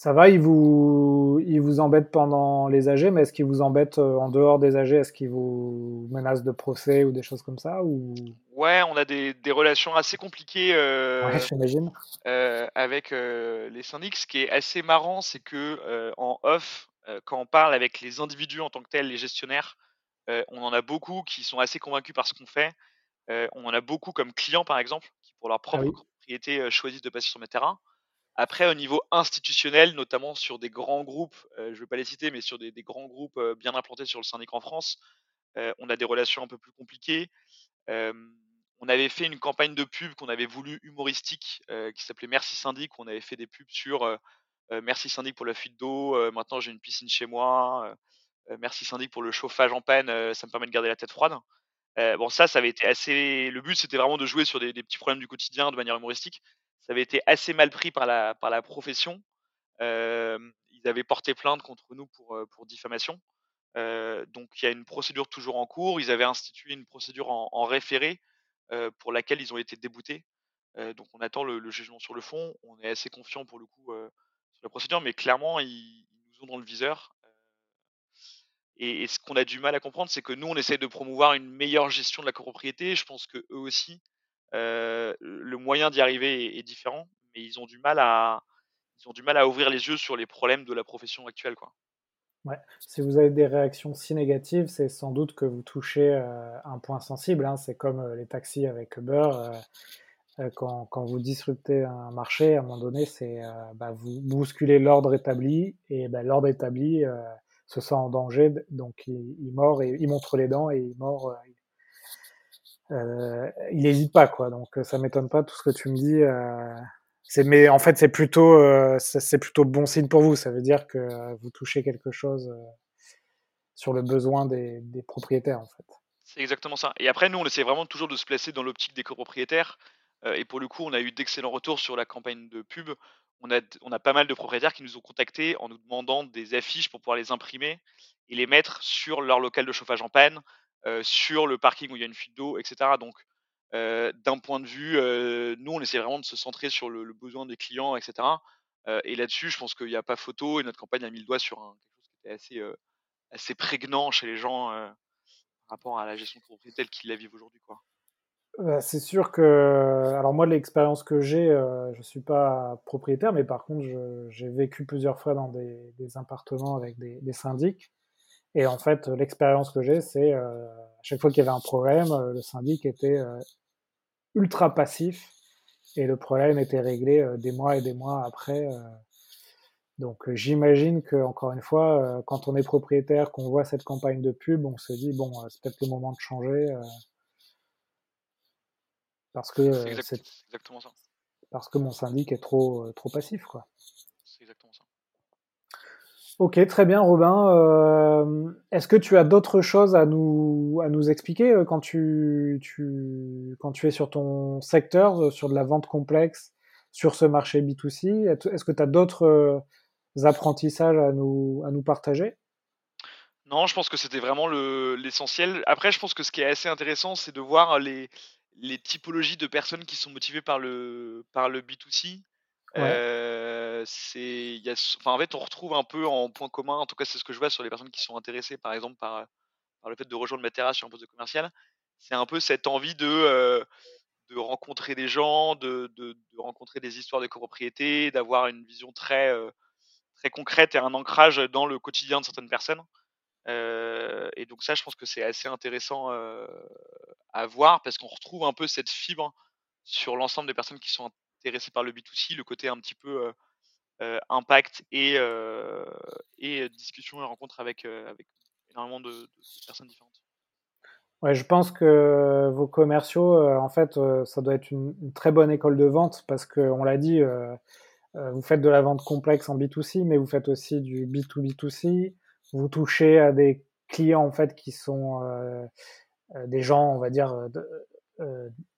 Ça va, ils vous, ils vous embêtent pendant les AG, mais est-ce qu'ils vous embêtent en dehors des AG Est-ce qu'ils vous menacent de procès ou des choses comme ça ou... Ouais, on a des, des relations assez compliquées j'imagine. avec les syndics. Ce qui est assez marrant, c'est que en off, euh, quand on parle avec les individus en tant que tels, les gestionnaires, euh, on en a beaucoup qui sont assez convaincus par ce qu'on fait. Euh, on en a beaucoup comme clients, par exemple, qui pour leur propre ah propriété choisissent de passer sur mes terrains. Après, au niveau institutionnel, notamment sur des grands groupes, je ne vais pas les citer, mais sur des, grands groupes bien implantés sur le syndic en France, on a des relations un peu plus compliquées. on avait fait une campagne de pub qu'on avait voulu humoristique, qui s'appelait Merci Syndic, on avait fait des pubs sur euh, merci syndic pour la fuite d'eau. Euh, maintenant, j'ai une piscine chez moi. Euh, merci syndic pour le chauffage en panne. ça me permet de garder la tête froide. Bon, ça, ça avait été assez. Le but, c'était vraiment de jouer sur des, petits problèmes du quotidien de manière humoristique. Ça avait été assez mal pris par la, par la profession. ils avaient porté plainte contre nous pour, pour diffamation. donc, il y a une procédure toujours en cours. Ils avaient institué une procédure en, référé pour laquelle ils ont été déboutés. donc, on attend le, jugement sur le fond. On est assez confiant pour le coup la procédure, mais clairement, ils, nous ont dans le viseur. Euh, et, ce qu'on a du mal à comprendre, c'est que nous, on essaie de promouvoir une meilleure gestion de la copropriété. Je pense que eux aussi, euh, le moyen d'y arriver est, différent, mais ils ont du mal à, ils ont du mal à ouvrir les yeux sur les problèmes de la profession actuelle, quoi. Ouais. Si vous avez des réactions si négatives, c'est sans doute que vous touchez euh, un point sensible. Hein. C'est comme les taxis avec Uber. Euh, quand, quand, vous disruptez un marché, à un moment donné, c'est euh, bah, vous bousculez l'ordre établi et bah, l'ordre établi euh, se sent en danger, donc il, mord et il montre les dents et il mord. il n'hésite pas quoi. Donc ça m'étonne pas tout ce que tu me dis. c'est mais en fait c'est plutôt c'est plutôt bon signe pour vous. Ça veut dire que vous touchez quelque chose sur le besoin des, des propriétaires en fait. C'est exactement ça. Et après, nous, on essaie vraiment toujours de se placer dans l'optique des copropriétaires. Euh, et pour le coup, on a eu d'excellents retours sur la campagne de pub. On a, pas mal de propriétaires qui nous ont contactés en nous demandant des affiches pour pouvoir les imprimer et les mettre sur leur local de chauffage en panne, euh, sur le parking où il y a une fuite d'eau, etc. Donc, euh, d'un point de vue, nous, on essaie vraiment de se centrer sur le, besoin des clients, etc. et là-dessus, je pense qu'il n'y a pas photo et notre campagne a mis le doigt sur quelque chose qui était assez, prégnant chez les gens par rapport à la gestion de propriété telle qu'ils la vivent aujourd'hui. Bah, c'est sûr que, alors moi, l'expérience que j'ai, euh, je suis pas propriétaire, mais par contre, j'ai vécu plusieurs fois dans des, des appartements avec des, des, syndics. Et en fait, l'expérience que j'ai, c'est euh, à chaque fois qu'il y avait un problème, euh, le syndic était euh, ultra passif et le problème était réglé des mois et des mois après. donc, j'imagine que encore une fois, quand on est propriétaire, qu'on voit cette campagne de pub, on se dit bon, c'est peut-être le moment de changer. Parce que c'est exactement ça. Parce que mon syndic est trop, euh, trop passif, quoi. C'est exactement ça. Ok, très bien, Robin. Euh, est-ce que tu as d'autres choses à nous, à nous expliquer euh, quand tu, tu, quand tu es sur ton secteur, sur de la vente complexe, sur ce marché B2C Est-ce que tu as d'autres apprentissages à nous, à nous partager? Non, je pense que c'était vraiment l'essentiel. Après, je pense que ce qui est assez intéressant, c'est de voir les, les typologies de personnes qui sont motivées par le, par le B2C. Euh, c'est, y a, enfin, en fait, on retrouve un peu en point commun, en tout cas, c'est ce que je vois sur les personnes qui sont intéressées, par exemple, par, par le fait de rejoindre Matera sur un poste de commercial. C'est un peu cette envie de, euh, de rencontrer des gens, de, de, de, rencontrer des histoires de copropriété, d'avoir une vision très, euh, très concrète et un ancrage dans le quotidien de certaines personnes. Euh, et donc ça, je pense que c'est assez intéressant euh, à voir parce qu'on retrouve un peu cette fibre sur l'ensemble des personnes qui sont intéressées par le B2C, le côté un petit peu euh, impact et, discussion et rencontre avec, énormément de, personnes différentes. Ouais, je pense que vos commerciaux, en fait, ça doit être une, très bonne école de vente parce qu'on l'a dit, vous faites de la vente complexe en B2C, mais vous faites aussi du B2B2C. Vous touchez à des clients en fait qui sont des gens, on va dire,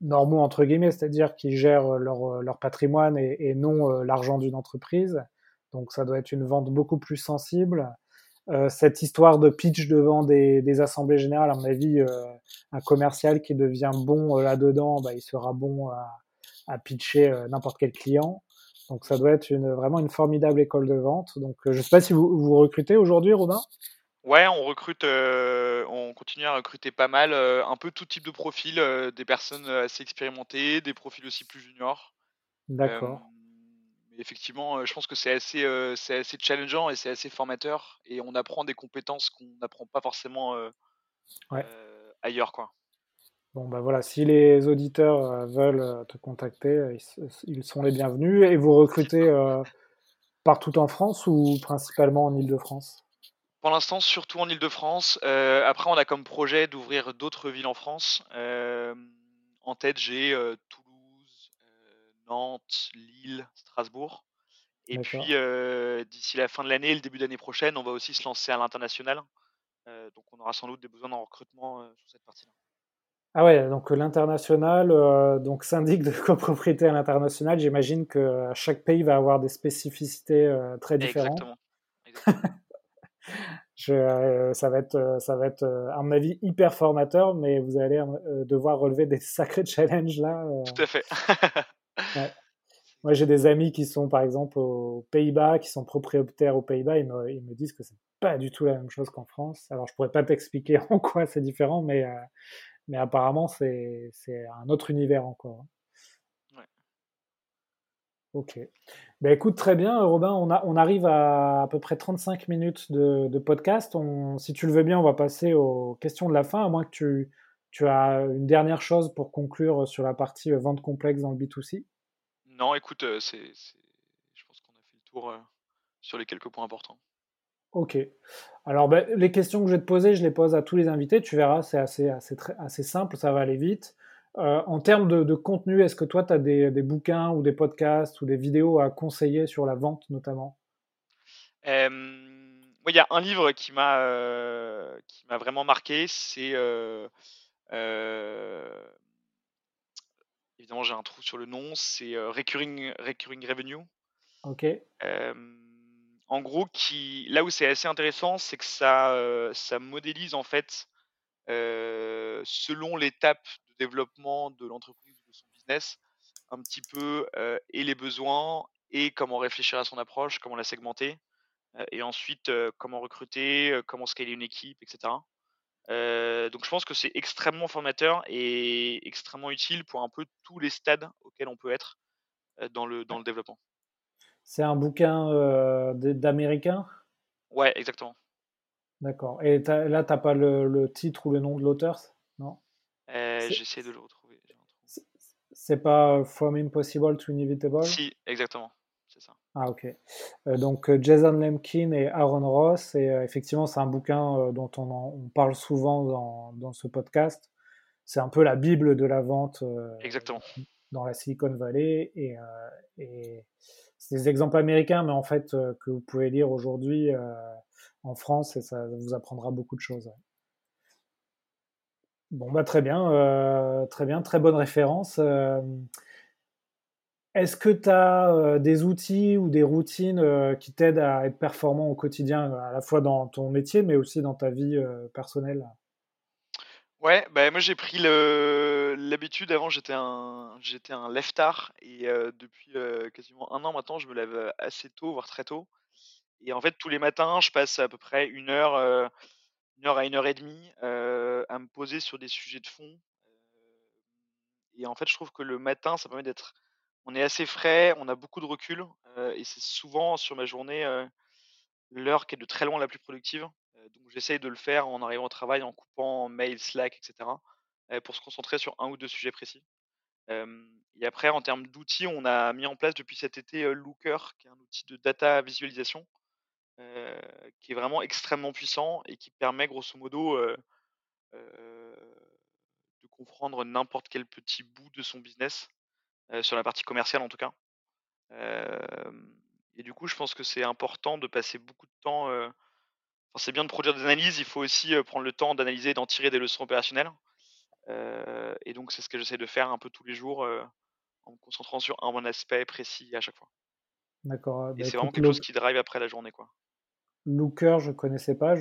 normaux entre guillemets, c'est-à-dire qui gèrent leur, leur patrimoine et, non l'argent d'une entreprise. Donc ça doit être une vente beaucoup plus sensible. Euh, cette histoire de pitch devant des, des, assemblées générales, à mon avis, euh, un commercial qui devient bon euh, là-dedans, bah, il sera bon à, pitcher euh, n'importe quel client. Donc ça doit être une, vraiment une formidable école de vente. Donc je ne sais pas si vous, vous recrutez aujourd'hui, Robin? Ouais, on recrute, on continue à recruter pas mal, un peu tout type de profil, des personnes assez expérimentées, des profils aussi plus juniors. D'accord effectivement, je pense que c'est assez, assez challengeant et c'est assez formateur et on apprend des compétences qu'on n'apprend pas forcément, ailleurs, quoi. Bon, bah, voilà, si les auditeurs, veulent, te contacter, ils sont les bienvenus et vous recrutez, partout en France ou principalement en Île-de-France? Pour l'instant, surtout en Île-de-France, après on a comme projet d'ouvrir d'autres villes en France. en tête, j'ai, Nantes, Lille, Strasbourg. Et puis, euh, d'ici la fin de l'année et le début d'année prochaine, on va aussi se lancer à l'international. Euh, donc, on aura sans doute des besoins en recrutement euh, sur cette partie-là. Ah ouais, donc l'international, donc [LAUGHS] syndic de copropriété à l'international, j'imagine que chaque pays va avoir des spécificités très différentes. Exactement. [LAUGHS] Je, ça va être, ça va être, à mon avis, hyper formateur, mais vous allez devoir relever des [LAUGHS] sacrés challenges là. Tout à fait. Moi, j'ai des amis qui sont, par exemple, aux Pays-Bas, qui sont propriétaires aux Pays-Bas. Ils me, ils me disent que c'est pas du tout la même chose qu'en France. Alors, je pourrais pas t'expliquer en quoi c'est différent, mais, euh, mais apparemment, c'est, un autre univers encore. Ouais. Ok. Ben, écoute, très bien, Robin. On, a, on arrive à à peu près 35 minutes de, de podcast. On, si tu le veux bien, on va passer aux questions de la fin, à moins que tu, tu as une dernière chose pour conclure sur la partie euh, vente complexe dans le B2C Non, écoute, euh, c'est, je pense qu'on a fait le tour euh, sur les quelques points importants. Ok. Alors, ben, les questions que je vais te poser, je les pose à tous les invités. Tu verras, c'est assez, assez, assez simple, ça va aller vite. en termes de, contenu, est-ce que toi, tu as des, bouquins ou des podcasts ou des vidéos à conseiller sur la vente notamment? Il y a un livre qui m'a, m'a vraiment marqué, c'est euh, évidemment, j'ai un trou sur le nom. C'est euh, recurring, recurring Revenue. Ok. En gros, qui, là où c'est assez intéressant, c'est que ça, euh, ça modélise en fait, selon l'étape de développement de l'entreprise ou de son business, un petit peu et les besoins et comment réfléchir à son approche, comment la segmenter, et ensuite comment recruter, comment scaler une équipe, etc. Euh, donc je pense que c'est extrêmement formateur et extrêmement utile pour un peu tous les stades auxquels on peut être euh, dans le, dans le développement. C'est un bouquin euh, d'américain? Ouais, exactement. D'accord. Et là, tu n'as pas le, le, titre ou le nom de l'auteur Non? J'essaie de le retrouver. C'est pas From Impossible to Inevitable? Si, exactement. Ah ok. Euh, donc euh, Jason Lemkin et Aaron Ross, et euh, effectivement c'est un bouquin dont on, on, parle souvent dans, dans ce podcast. C'est un peu la bible de la vente Exactement. Dans la Silicon Valley, et, et c'est des exemples américains, mais en fait que vous pouvez lire aujourd'hui en France, et ça vous apprendra beaucoup de choses. Bon bah très bien, très bien, très bonne référence. Est-ce que tu as euh, des outils ou des routines euh, qui t'aident à être performant au quotidien, à la fois dans ton métier, mais aussi dans ta vie euh, personnelle? Ouais, bah moi j'ai pris l'habitude, avant j'étais un, j'étais un lève-tard et depuis quasiment un an maintenant je me lève assez tôt, voire très tôt. Et en fait tous les matins je passe à peu près une heure, une heure à une heure et demie à me poser sur des sujets de fond. et en fait je trouve que le matin ça permet d'être on est assez frais, on a beaucoup de recul, et c'est souvent sur ma journée, l'heure qui est de très loin la plus productive. Donc j'essaye de le faire en arrivant au travail, en coupant mail, Slack, etc., pour se concentrer sur un ou deux sujets précis. et après, en termes d'outils, on a mis en place depuis cet été Looker, qui est un outil de data visualisation, qui est vraiment extrêmement puissant et qui permet grosso modo de comprendre n'importe quel petit bout de son business sur la partie commerciale en tout cas. et du coup, je pense que c'est important de passer beaucoup de temps. Enfin, c'est bien de produire des analyses, il faut aussi prendre le temps d'analyser, d'en tirer des leçons opérationnelles. et donc, c'est ce que j'essaie de faire un peu tous les jours en me concentrant sur un bon aspect précis à chaque fois. D'accord. Et bah, c'est vraiment quelque chose qui drive après la journée. Quoi. Looker, je connaissais pas,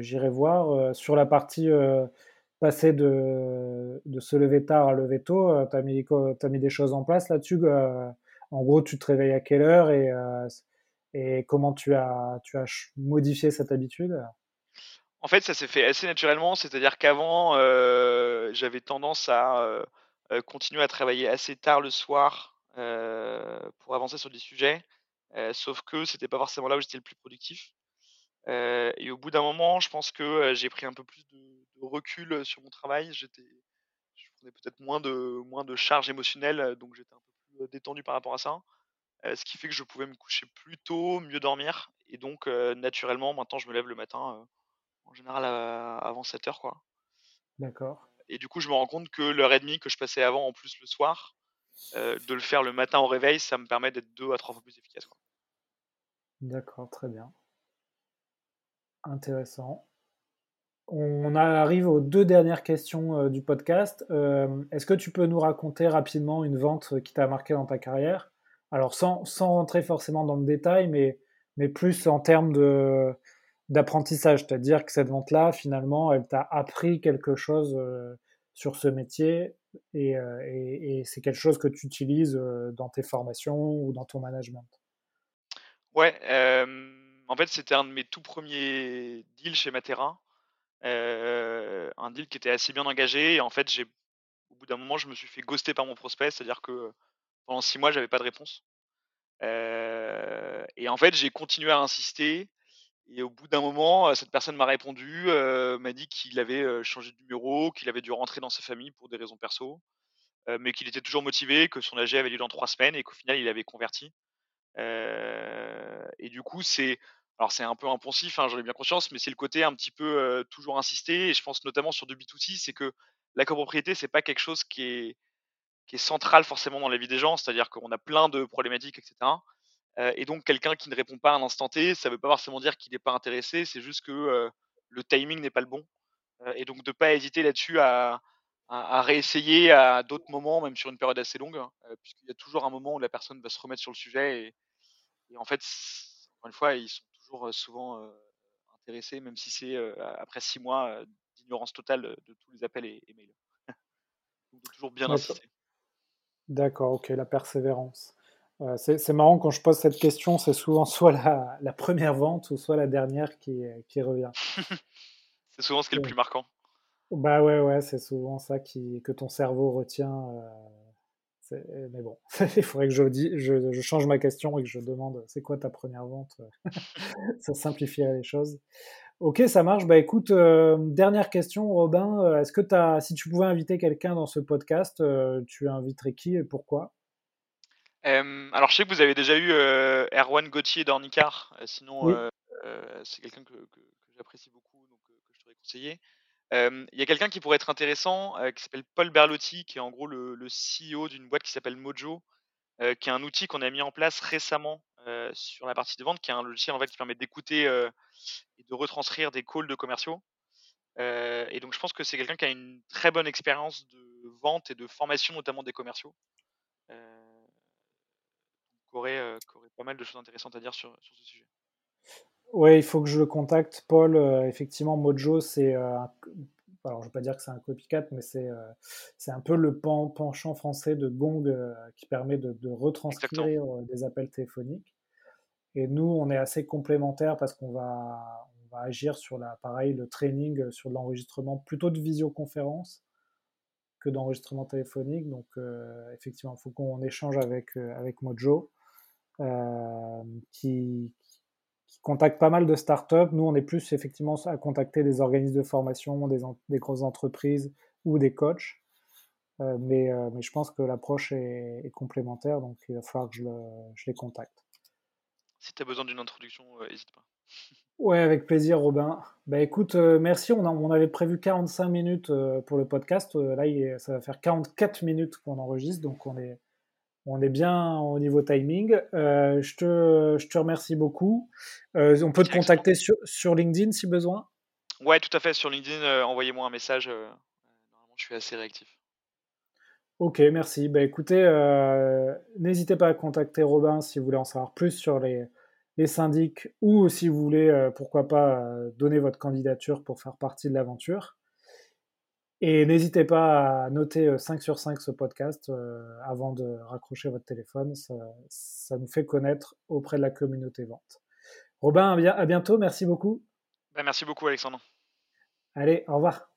j'irai voir. sur la partie passer de, de se lever tard à lever tôt, tu as, as, mis des choses en place là-dessus. en gros, tu te réveilles à quelle heure et, et comment tu as, tu as modifié cette habitude? En fait, ça s'est fait assez naturellement, c'est-à-dire qu'avant, j'avais tendance à continuer à travailler assez tard le soir pour avancer sur des sujets, sauf que c'était pas forcément là où j'étais le plus productif. et au bout d'un moment, je pense que j'ai pris un peu plus de, recul sur mon travail. J'étais, je prenais peut-être moins de moins de charge émotionnelle, donc j'étais un peu plus détendu par rapport à ça. Ce qui fait que je pouvais me coucher plus tôt, mieux dormir, et donc naturellement, maintenant, je me lève le matin en général avant 7 heures, quoi. D'accord. Et du coup, je me rends compte que l'heure et demie que je passais avant, en plus le soir, de le faire le matin au réveil, ça me permet d'être deux à trois fois plus efficace. D'accord, très bien. Intéressant. On arrive aux deux dernières questions du podcast. Est-ce que tu peux nous raconter rapidement une vente qui t'a marqué dans ta carrière? Alors sans, sans, rentrer forcément dans le détail, mais, mais plus en termes d'apprentissage, c'est-à-dire que cette vente-là, finalement, elle t'a appris quelque chose euh, sur ce métier euh, et, c'est quelque chose que tu utilises euh, dans tes formations ou dans ton management. Ouais, en fait, c'était un de mes tout premiers deals chez Matera, un deal qui était assez bien engagé. Et en fait, j'ai au bout d'un moment, je me suis fait ghoster par mon prospect, c'est-à-dire que pendant six mois, j'avais pas de réponse. et en fait, j'ai continué à insister et au bout d'un moment, cette personne m'a répondu, m'a dit qu'il avait changé de numéro, qu'il avait dû rentrer dans sa famille pour des raisons perso, mais qu'il était toujours motivé, que son AG avait lieu dans trois semaines et qu'au final, il avait converti. et du coup, c'est alors c'est un peu impulsif, hein, j'en ai bien conscience, mais c'est le côté un petit peu toujours insister. Et je pense notamment sur du B2C, c'est que la copropriété, c'est pas quelque chose qui est, qui est central forcément dans la vie des gens, c'est-à-dire qu'on a plein de problématiques, etc et donc quelqu'un qui ne répond pas à un instant T, ça ne veut pas forcément dire qu'il n'est pas intéressé, c'est juste que le timing n'est pas le bon. et donc de ne pas hésiter là-dessus à, réessayer à d'autres moments, même sur une période assez longue, hein, puisqu'il y a toujours un moment où la personne va se remettre sur le sujet. Et, en fait, encore une fois, ils sont toujours souvent intéressés, même si c'est après six mois d'ignorance totale de tous les appels et, mails. [LAUGHS] donc de toujours bien insister. D'accord, ok, la persévérance c'est marrant quand je pose cette question, c'est souvent [LAUGHS] soit la, première vente ou soit la dernière qui, qui revient. [LAUGHS] c'est souvent ce qui est le plus marquant. Bah ouais, ouais, c'est souvent ça qui, que ton cerveau retient. Euh, mais bon, [LAUGHS] il faudrait que je, je, je, change ma question et que je demande c'est quoi ta première vente? Ça simplifierait les choses. Ok, ça marche. Bah écoute, euh, dernière question, Robin. Euh, est-ce que as, si tu pouvais inviter quelqu'un dans ce podcast, tu inviterais qui et pourquoi? Alors, je sais que vous avez déjà eu Erwan Gauthier d'Ornicar. sinon, c'est quelqu'un que, j'apprécie beaucoup, donc que je t'aurais conseillé. Il y a quelqu'un qui pourrait être intéressant, qui s'appelle Paul Berlotti, qui est en gros le, CEO d'une boîte qui s'appelle Mojo, qui est un outil qu'on a mis en place récemment sur la partie de vente, qui est un logiciel en fait qui permet d'écouter et de retranscrire des calls de commerciaux. et donc, je pense que c'est quelqu'un qui a une très bonne expérience de vente et de formation, notamment des commerciaux euh, aurait, pas mal de choses intéressantes à dire sur, sur ce sujet. Oui, il faut que je le contacte. Paul, euh, effectivement, Mojo, c'est. Euh, alors, je ne vais pas dire que c'est un copycat, mais c'est c'est un peu le penchant français de Gong qui permet de, de retranscrire des appels téléphoniques. Et nous, on est assez complémentaires parce qu'on va, on va agir sur la, pareil, le training, sur l'enregistrement plutôt de visioconférence que d'enregistrement téléphonique. Donc, effectivement, il faut qu'on échange avec, avec Mojo. Euh, qui, contacte pas mal de startups. Nous, on est plus effectivement à contacter des organismes de formation, des, des grosses entreprises ou des coachs. Euh, mais, euh, mais, je pense que l'approche est, complémentaire, donc il va falloir que je, je les contacte. Si tu as besoin d'une introduction, n'hésite pas. [LAUGHS] Ouais, avec plaisir, Robin. Bah écoute, merci. On, on, avait prévu 45 minutes pour le podcast. là, ça va faire 44 minutes qu'on enregistre, donc on est, On est bien au niveau timing. je, te, je, te, remercie beaucoup. on peut te contacter sur, sur, LinkedIn si besoin? Ouais, tout à fait. Sur LinkedIn, envoyez-moi un message. normalement, je suis assez réactif. Ok, merci. Bah, écoutez, euh, n'hésitez pas à contacter Robin si vous voulez en savoir plus sur les, les syndics ou si vous voulez, euh, pourquoi pas, euh, donner votre candidature pour faire partie de l'aventure. Et n'hésitez pas à noter 5 sur 5 ce podcast avant de raccrocher votre téléphone. Ça, ça, nous fait connaître auprès de la communauté vente. Robin, à bientôt. Merci beaucoup. Bah, merci beaucoup, Alexandre. Allez, au revoir.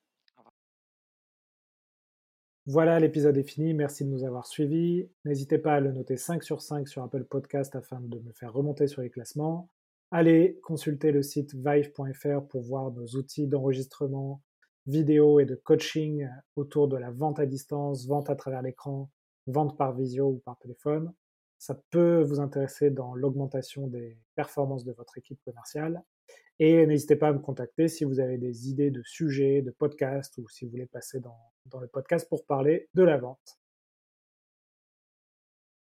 Voilà, l'épisode est fini. Merci de nous avoir suivis. N'hésitez pas à le noter 5 sur 5 sur Apple Podcast afin de me faire remonter sur les classements. Allez consulter le site vive.fr pour voir nos outils d'enregistrement vidéo et de coaching autour de la vente à distance, vente à travers l'écran, vente par visio ou par téléphone. Ça peut vous intéresser dans l'augmentation des performances de votre équipe commerciale. Et n'hésitez pas à me contacter si vous avez des idées de sujets, de podcasts ou si vous voulez passer dans, dans le podcast pour parler de la vente.